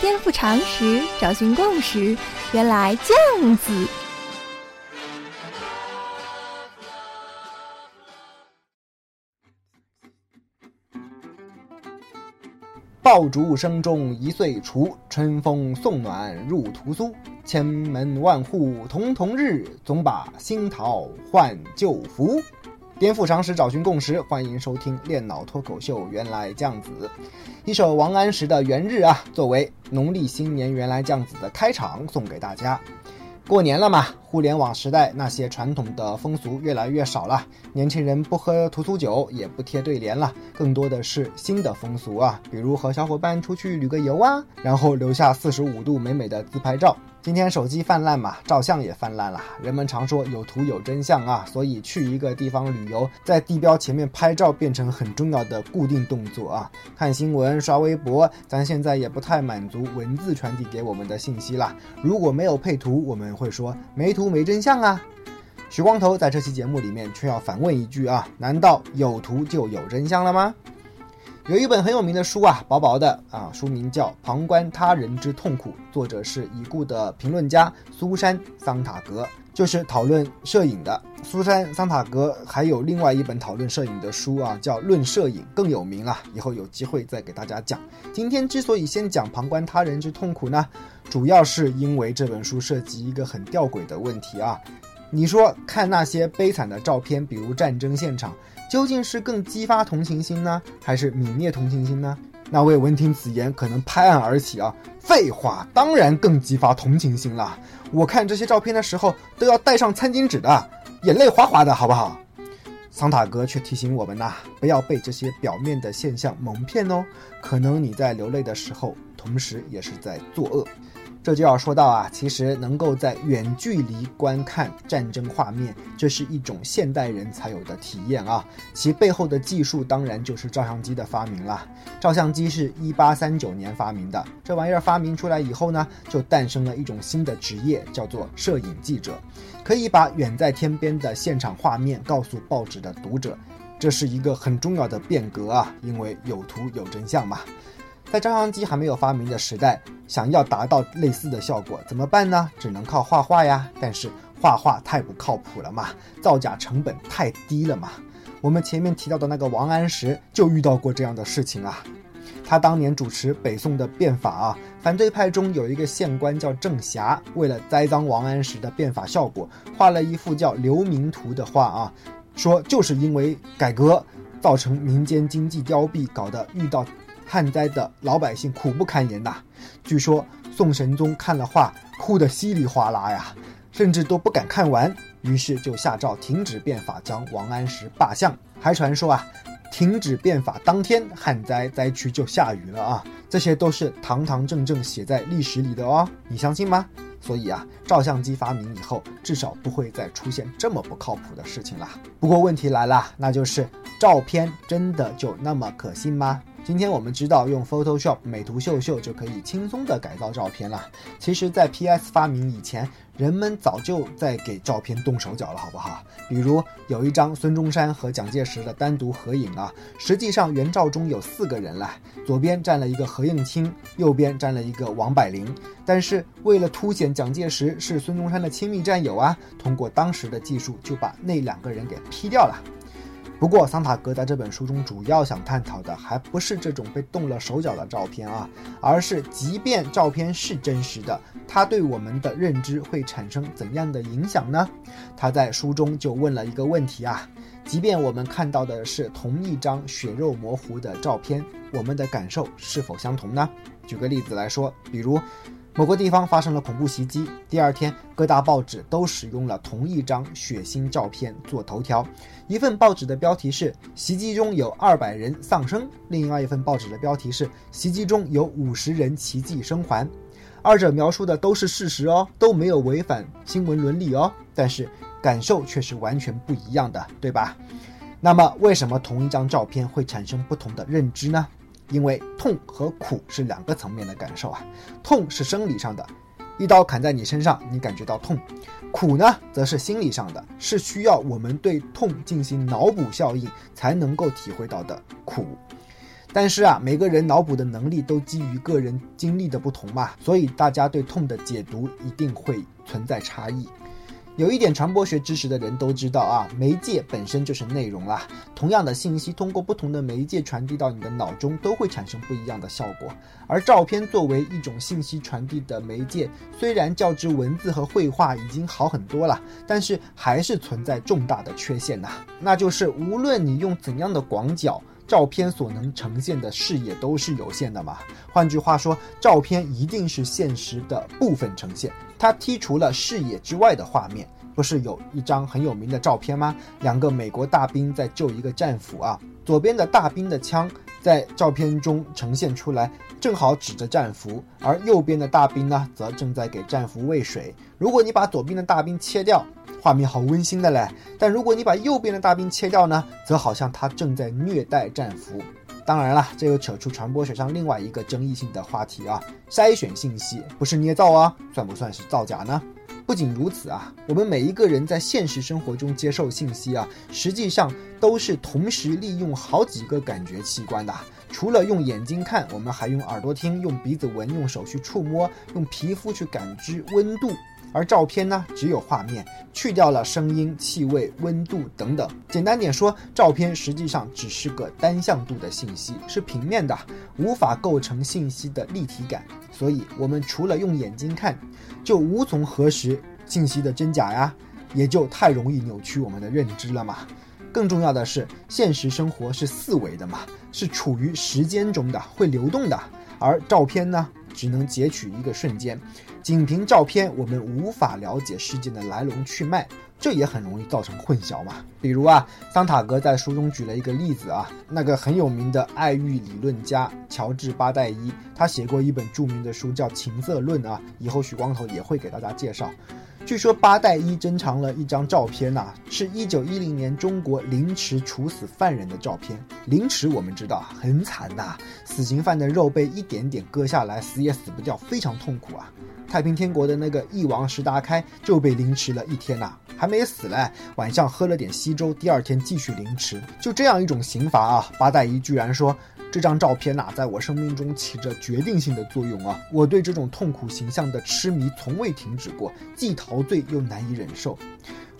颠覆常识，找寻共识，原来这样子。爆竹声中一岁除，春风送暖入屠苏。千门万户曈曈日，总把新桃换旧符。颠覆常识，找寻共识，欢迎收听练脑脱口秀。原来这样子，一首王安石的《元日》啊，作为农历新年原来这样子的开场，送给大家。过年了嘛，互联网时代那些传统的风俗越来越少了，年轻人不喝屠苏酒，也不贴对联了，更多的是新的风俗啊，比如和小伙伴出去旅个游啊，然后留下四十五度美美的自拍照。今天手机泛滥嘛，照相也泛滥了。人们常说有图有真相啊，所以去一个地方旅游，在地标前面拍照变成很重要的固定动作啊。看新闻、刷微博，咱现在也不太满足文字传递给我们的信息了。如果没有配图，我们会说没图都没真相啊。徐光头在这期节目里面却要反问一句啊：难道有图就有真相了吗？有一本很有名的书啊，薄薄的啊，书名叫《旁观他人之痛苦》，作者是已故的评论家苏珊·桑塔格，就是讨论摄影的。苏珊·桑塔格还有另外一本讨论摄影的书啊，叫《论摄影》，更有名了。以后有机会再给大家讲。今天之所以先讲《旁观他人之痛苦》呢，主要是因为这本书涉及一个很吊诡的问题啊。你说看那些悲惨的照片，比如战争现场。究竟是更激发同情心呢，还是泯灭同情心呢？那位闻听此言可能拍案而起啊！废话，当然更激发同情心了。我看这些照片的时候都要带上餐巾纸的，眼泪哗哗的，好不好？桑塔格却提醒我们呐，不要被这些表面的现象蒙骗哦。可能你在流泪的时候，同时也是在作恶。这就要说到啊，其实能够在远距离观看战争画面，这是一种现代人才有的体验啊。其背后的技术当然就是照相机的发明了。照相机是一八三九年发明的，这玩意儿发明出来以后呢，就诞生了一种新的职业，叫做摄影记者，可以把远在天边的现场画面告诉报纸的读者。这是一个很重要的变革啊，因为有图有真相嘛。在照相机还没有发明的时代，想要达到类似的效果怎么办呢？只能靠画画呀。但是画画太不靠谱了嘛，造假成本太低了嘛。我们前面提到的那个王安石就遇到过这样的事情啊。他当年主持北宋的变法啊，反对派中有一个县官叫郑霞，为了栽赃王安石的变法效果，画了一幅叫《流民图》的画啊，说就是因为改革造成民间经济凋敝，搞得遇到。旱灾的老百姓苦不堪言呐！据说宋神宗看了画，哭得稀里哗啦呀，甚至都不敢看完，于是就下诏停止变法，将王安石罢相。还传说啊，停止变法当天，旱灾灾区就下雨了啊！这些都是堂堂正正写在历史里的哦，你相信吗？所以啊，照相机发明以后，至少不会再出现这么不靠谱的事情了。不过问题来了，那就是照片真的就那么可信吗？今天我们知道用 Photoshop 美图秀秀就可以轻松的改造照片了。其实，在 PS 发明以前，人们早就在给照片动手脚了，好不好？比如有一张孙中山和蒋介石的单独合影啊，实际上原照中有四个人了，左边站了一个何应钦，右边站了一个王柏龄。但是为了凸显蒋介石是孙中山的亲密战友啊，通过当时的技术就把那两个人给 P 掉了。不过，桑塔格在这本书中主要想探讨的，还不是这种被动了手脚的照片啊，而是即便照片是真实的，它对我们的认知会产生怎样的影响呢？他在书中就问了一个问题啊：即便我们看到的是同一张血肉模糊的照片，我们的感受是否相同呢？举个例子来说，比如。某个地方发生了恐怖袭击，第二天各大报纸都使用了同一张血腥照片做头条。一份报纸的标题是“袭击中有二百人丧生”，另外一份报纸的标题是“袭击中有五十人奇迹生还”。二者描述的都是事实哦，都没有违反新闻伦理哦，但是感受却是完全不一样的，对吧？那么，为什么同一张照片会产生不同的认知呢？因为痛和苦是两个层面的感受啊，痛是生理上的，一刀砍在你身上，你感觉到痛；苦呢，则是心理上的，是需要我们对痛进行脑补效应才能够体会到的苦。但是啊，每个人脑补的能力都基于个人经历的不同嘛，所以大家对痛的解读一定会存在差异。有一点传播学知识的人都知道啊，媒介本身就是内容啦。同样的信息通过不同的媒介传递到你的脑中，都会产生不一样的效果。而照片作为一种信息传递的媒介，虽然较之文字和绘画已经好很多了，但是还是存在重大的缺陷呐，那就是无论你用怎样的广角。照片所能呈现的视野都是有限的嘛？换句话说，照片一定是现实的部分呈现，它剔除了视野之外的画面。不是有一张很有名的照片吗？两个美国大兵在救一个战俘啊，左边的大兵的枪在照片中呈现出来，正好指着战俘，而右边的大兵呢，则正在给战俘喂水。如果你把左边的大兵切掉，画面好温馨的嘞。但如果你把右边的大兵切掉呢，则好像他正在虐待战俘。当然了，这又扯出传播学上另外一个争议性的话题啊，筛选信息不是捏造啊，算不算是造假呢？不仅如此啊，我们每一个人在现实生活中接受信息啊，实际上都是同时利用好几个感觉器官的。除了用眼睛看，我们还用耳朵听，用鼻子闻，用手去触摸，用皮肤去感知温度。而照片呢，只有画面，去掉了声音、气味、温度等等。简单点说，照片实际上只是个单向度的信息，是平面的，无法构成信息的立体感。所以，我们除了用眼睛看，就无从核实信息的真假呀，也就太容易扭曲我们的认知了嘛。更重要的是，现实生活是四维的嘛，是处于时间中的，会流动的，而照片呢？只能截取一个瞬间，仅凭照片，我们无法了解事件的来龙去脉，这也很容易造成混淆嘛。比如啊，桑塔格在书中举了一个例子啊，那个很有名的爱欲理论家乔治巴代伊，他写过一本著名的书叫《情色论》啊，以后许光头也会给大家介绍。据说八代伊珍藏了一张照片呐，是一九一零年中国凌迟处死犯人的照片。凌迟我们知道很惨呐，死刑犯的肉被一点点割下来，死也死不掉，非常痛苦啊。太平天国的那个翼王石达开就被凌迟了一天呐，还没死嘞，晚上喝了点稀粥，第二天继续凌迟。就这样一种刑罚啊，八代一居然说。这张照片呐，在我生命中起着决定性的作用啊！我对这种痛苦形象的痴迷从未停止过，既陶醉又难以忍受。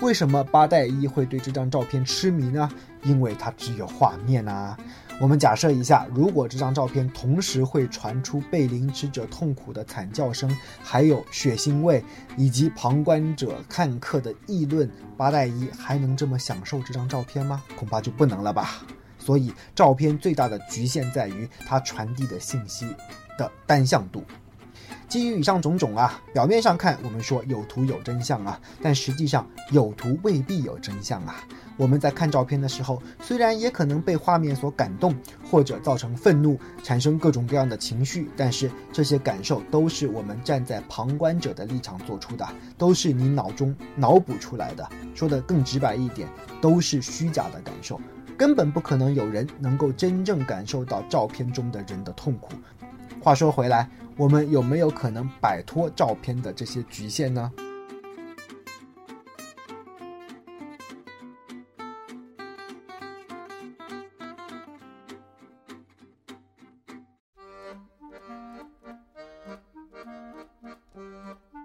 为什么八代一会对这张照片痴迷呢？因为它只有画面啊！我们假设一下，如果这张照片同时会传出被凌迟者痛苦的惨叫声，还有血腥味，以及旁观者看客的议论，八代一还能这么享受这张照片吗？恐怕就不能了吧。所以，照片最大的局限在于它传递的信息的单向度。基于以上种种啊，表面上看，我们说有图有真相啊，但实际上有图未必有真相啊。我们在看照片的时候，虽然也可能被画面所感动，或者造成愤怒，产生各种各样的情绪，但是这些感受都是我们站在旁观者的立场做出的，都是你脑中脑补出来的。说的更直白一点，都是虚假的感受。根本不可能有人能够真正感受到照片中的人的痛苦。话说回来，我们有没有可能摆脱照片的这些局限呢？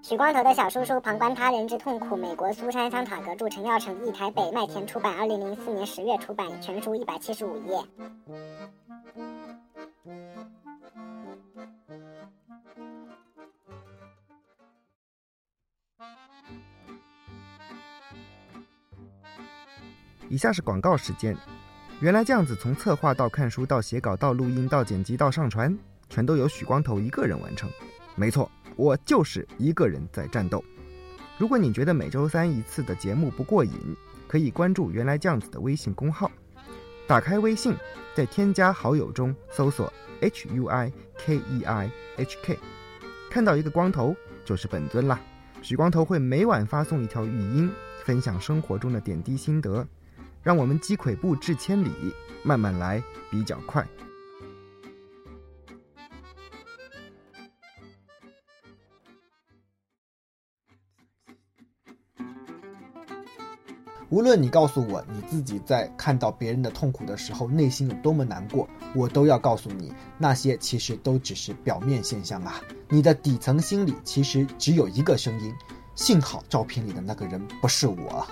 许光头的小叔叔《旁观他人之痛苦》，美国苏珊·桑塔格著，陈耀成译，台北麦田出版，二零零四年十月出版，全书一百七十五页。以下是广告时间。原来这样子，从策划到看书到写稿到录音到剪辑到上传，全都由许光头一个人完成。没错。我就是一个人在战斗。如果你觉得每周三一次的节目不过瘾，可以关注“原来这样子”的微信公号。打开微信，在添加好友中搜索 “h u i k e i h k”，看到一个光头就是本尊啦。许光头会每晚发送一条语音，分享生活中的点滴心得，让我们积跬步至千里，慢慢来比较快。无论你告诉我你自己在看到别人的痛苦的时候内心有多么难过，我都要告诉你，那些其实都只是表面现象啊。你的底层心里其实只有一个声音：幸好照片里的那个人不是我。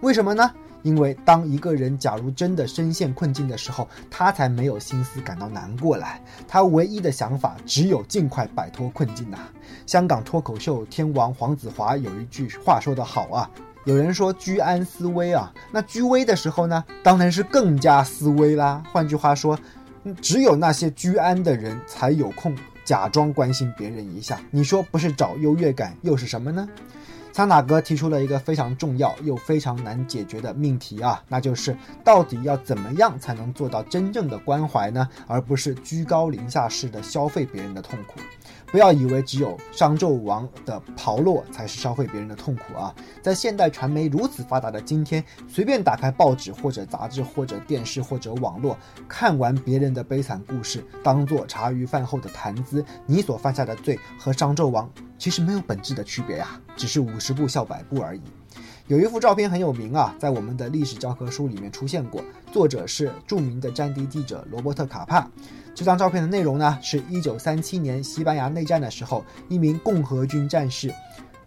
为什么呢？因为当一个人假如真的深陷困境的时候，他才没有心思感到难过来。他唯一的想法只有尽快摆脱困境呐。香港脱口秀天王黄子华有一句话说得好啊，有人说居安思危啊，那居危的时候呢，当然是更加思危啦。换句话说，只有那些居安的人才有空假装关心别人一下。你说不是找优越感又是什么呢？桑塔格提出了一个非常重要又非常难解决的命题啊，那就是到底要怎么样才能做到真正的关怀呢？而不是居高临下式的消费别人的痛苦。不要以为只有商纣王的炮烙才是烧毁别人的痛苦啊！在现代传媒如此发达的今天，随便打开报纸或者杂志或者电视或者网络，看完别人的悲惨故事，当做茶余饭后的谈资，你所犯下的罪和商纣王其实没有本质的区别呀，只是五十步笑百步而已。有一幅照片很有名啊，在我们的历史教科书里面出现过，作者是著名的战地记者罗伯特·卡帕。这张照片的内容呢，是一九三七年西班牙内战的时候，一名共和军战士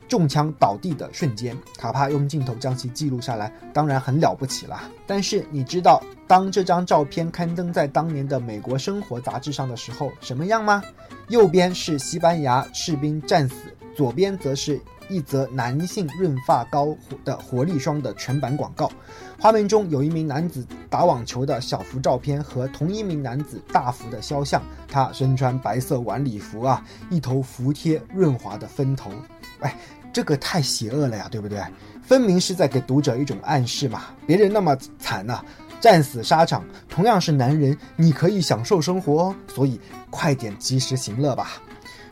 中枪倒地的瞬间。卡帕用镜头将其记录下来，当然很了不起了。但是你知道，当这张照片刊登在当年的《美国生活》杂志上的时候，什么样吗？右边是西班牙士兵战死，左边则是。一则男性润发膏的活力霜的全版广告，画面中有一名男子打网球的小幅照片和同一名男子大幅的肖像，他身穿白色晚礼服啊，一头服帖润滑的分头，哎，这个太邪恶了呀，对不对？分明是在给读者一种暗示嘛，别人那么惨呐，战死沙场，同样是男人，你可以享受生活哦，所以快点及时行乐吧。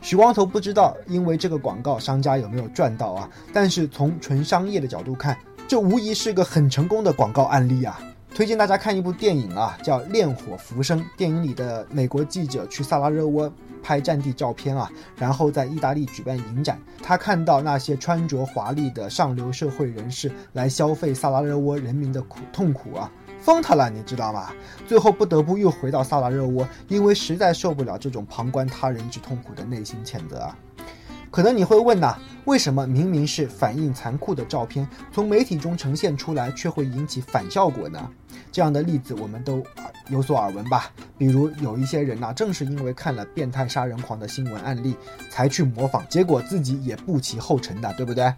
许光头不知道，因为这个广告商家有没有赚到啊？但是从纯商业的角度看，这无疑是个很成功的广告案例啊！推荐大家看一部电影啊，叫《烈火浮生》。电影里的美国记者去萨拉热窝拍战地照片啊，然后在意大利举办影展，他看到那些穿着华丽的上流社会人士来消费萨拉热窝人民的苦痛苦啊。疯他了，你知道吗？最后不得不又回到萨拉热窝，因为实在受不了这种旁观他人之痛苦的内心谴责啊。可能你会问呐，为什么明明是反映残酷的照片，从媒体中呈现出来却会引起反效果呢？这样的例子我们都有所耳闻吧？比如有一些人呐，正是因为看了变态杀人狂的新闻案例，才去模仿，结果自己也不其后尘的，对不对？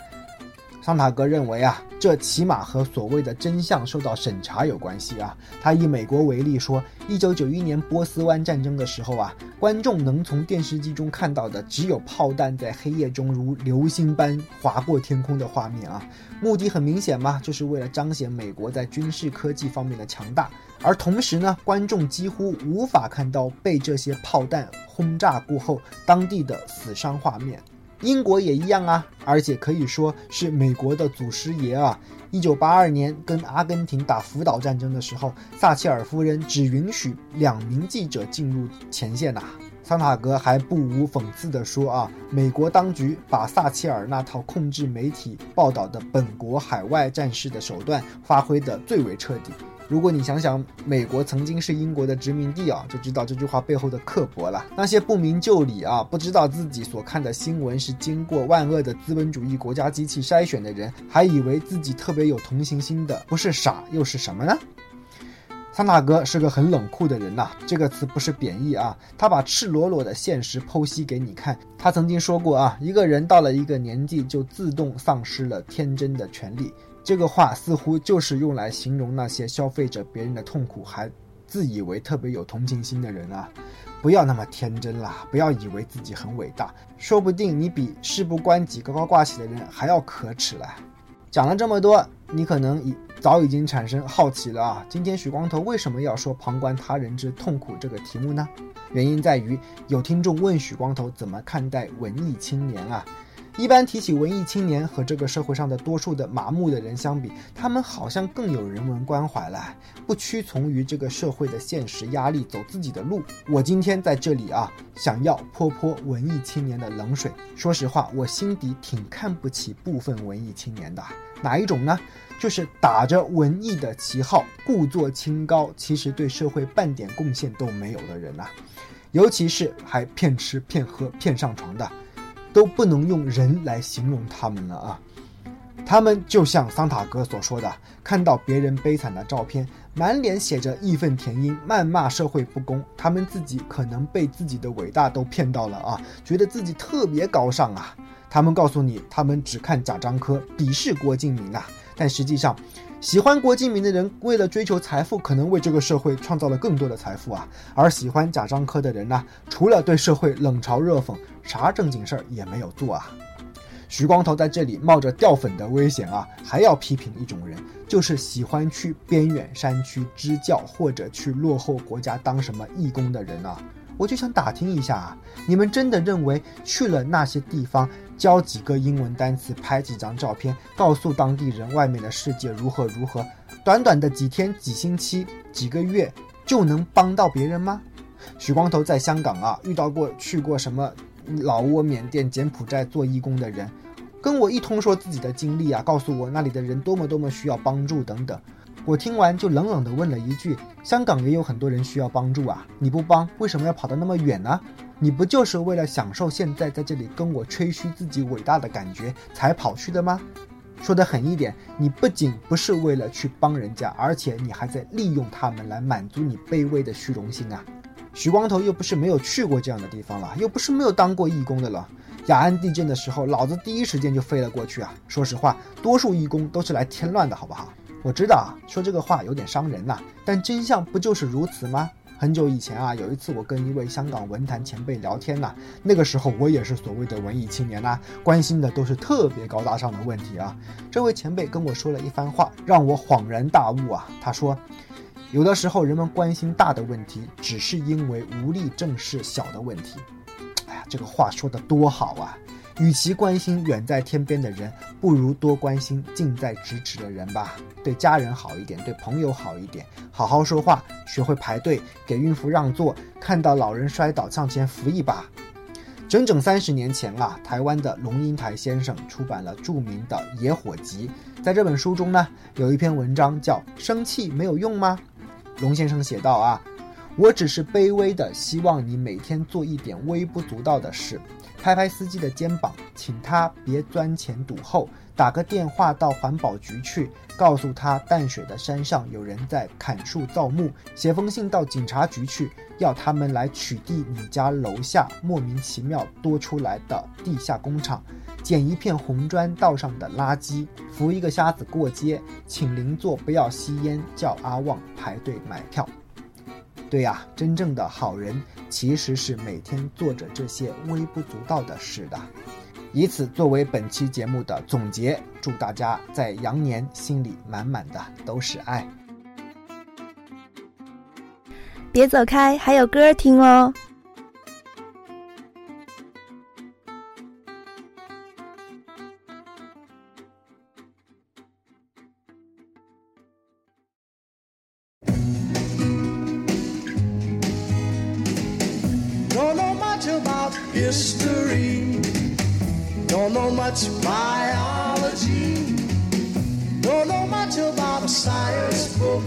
桑塔格认为啊，这起码和所谓的真相受到审查有关系啊。他以美国为例说，一九九一年波斯湾战争的时候啊，观众能从电视机中看到的只有炮弹在黑夜中如流星般划过天空的画面啊。目的很明显嘛，就是为了彰显美国在军事科技方面的强大。而同时呢，观众几乎无法看到被这些炮弹轰炸过后当地的死伤画面。英国也一样啊，而且可以说是美国的祖师爷啊！一九八二年跟阿根廷打福岛战争的时候，撒切尔夫人只允许两名记者进入前线呐。桑塔格还不无讽刺地说啊，美国当局把撒切尔那套控制媒体报道的本国海外战事的手段发挥得最为彻底。如果你想想，美国曾经是英国的殖民地啊，就知道这句话背后的刻薄了。那些不明就里啊，不知道自己所看的新闻是经过万恶的资本主义国家机器筛选的人，还以为自己特别有同情心的，不是傻又是什么呢？桑塔格是个很冷酷的人呐，这个词不是贬义啊，他把赤裸裸的现实剖析给你看。他曾经说过啊，一个人到了一个年纪，就自动丧失了天真的权利。这个话似乎就是用来形容那些消费着别人的痛苦，还自以为特别有同情心的人啊！不要那么天真啦，不要以为自己很伟大，说不定你比事不关己高高挂起的人还要可耻了。讲了这么多，你可能已早已经产生好奇了啊！今天许光头为什么要说旁观他人之痛苦这个题目呢？原因在于有听众问许光头怎么看待文艺青年啊？一般提起文艺青年和这个社会上的多数的麻木的人相比，他们好像更有人文关怀了，不屈从于这个社会的现实压力，走自己的路。我今天在这里啊，想要泼泼文艺青年的冷水。说实话，我心底挺看不起部分文艺青年的。哪一种呢？就是打着文艺的旗号，故作清高，其实对社会半点贡献都没有的人呐、尤其是还骗吃骗喝骗上床的，都不能用人来形容他们了啊！他们就像桑塔格所说的，看到别人悲惨的照片，满脸写着义愤填膺，谩骂社会不公。他们自己可能被自己的伟大都骗到了啊，觉得自己特别高尚啊。他们告诉你，他们只看贾樟柯，鄙视郭敬明啊。但实际上，喜欢郭敬明的人，为了追求财富，可能为这个社会创造了更多的财富啊。而喜欢贾樟柯的人呢，除了对社会冷嘲热讽，啥正经事儿也没有做啊。徐光头在这里冒着掉粉的危险啊，还要批评一种人，就是喜欢去边远山区支教或者去落后国家当什么义工的人啊。我就想打听一下啊，你们真的认为去了那些地方，教几个英文单词，拍几张照片，告诉当地人外面的世界如何如何，短短的几天、几星期、几个月就能帮到别人吗？许光头在香港啊，遇到过去过什么老挝、缅甸、柬埔寨做义工的人，跟我一通说自己的经历啊，告诉我那里的人多么多么需要帮助等等。我听完就冷冷地问了一句：“香港也有很多人需要帮助啊，你不帮，为什么要跑得那么远呢？你不就是为了享受现在在这里跟我吹嘘自己伟大的感觉才跑去的吗？”说得狠一点，你不仅不是为了去帮人家，而且你还在利用他们来满足你卑微的虚荣心啊！徐光头又不是没有去过这样的地方了，又不是没有当过义工的了。雅安地震的时候，老子第一时间就飞了过去啊！说实话，多数义工都是来添乱的，好不好？我知道啊，说这个话有点伤人呐、但真相不就是如此吗？很久以前啊，有一次我跟一位香港文坛前辈聊天呐、那个时候我也是所谓的文艺青年呐、关心的都是特别高大上的问题啊。这位前辈跟我说了一番话，让我恍然大悟啊。他说，有的时候人们关心大的问题，只是因为无力正视小的问题。哎呀，这个话说的多好啊！与其关心远在天边的人，不如多关心近在咫尺的人吧。对家人好一点，对朋友好一点，好好说话，学会排队，给孕妇让座，看到老人摔倒向前扶一把。整整三十年前啊，台湾的龙应台先生出版了著名的《野火集》。在这本书中呢，有一篇文章叫《生气没有用吗》。龙先生写道啊，我只是卑微的希望你每天做一点微不足道的事，拍拍司机的肩膀，请他别钻前堵后，打个电话到环保局去，告诉他淡水的山上有人在砍树造木，写封信到警察局去，要他们来取缔你家楼下莫名其妙多出来的地下工厂。捡一片红砖道上的垃圾，扶一个瞎子过街，请邻座不要吸烟，叫阿旺排队买票。对呀、真正的好人其实是每天做着这些微不足道的事的。以此作为本期节目的总结，祝大家在羊年心里满满的都是爱。别走开，还有歌听哦。A science book.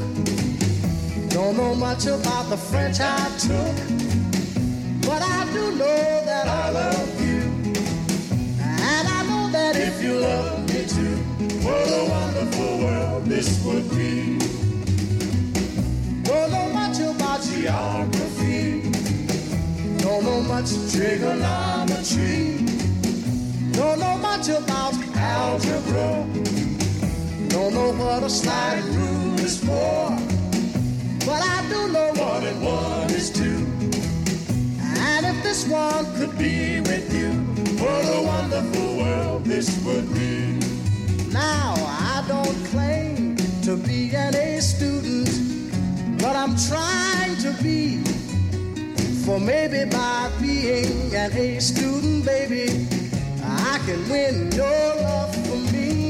Don't know much about the French I took. But I do know that I love you. And I know that if you love me too, what a wonderful world this would be. Don't know much about geography. Don't know much trigonometry. Don't know much about algebra. Don't know what a slide rule is for. But I do know one and one is two. And if this one could be with you, what a wonderful world this would be. Now, I don't claim to be an A student, but I'm trying to be. For maybe by being an A student, baby, I can win your love for me.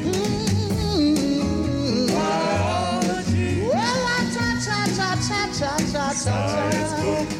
sides.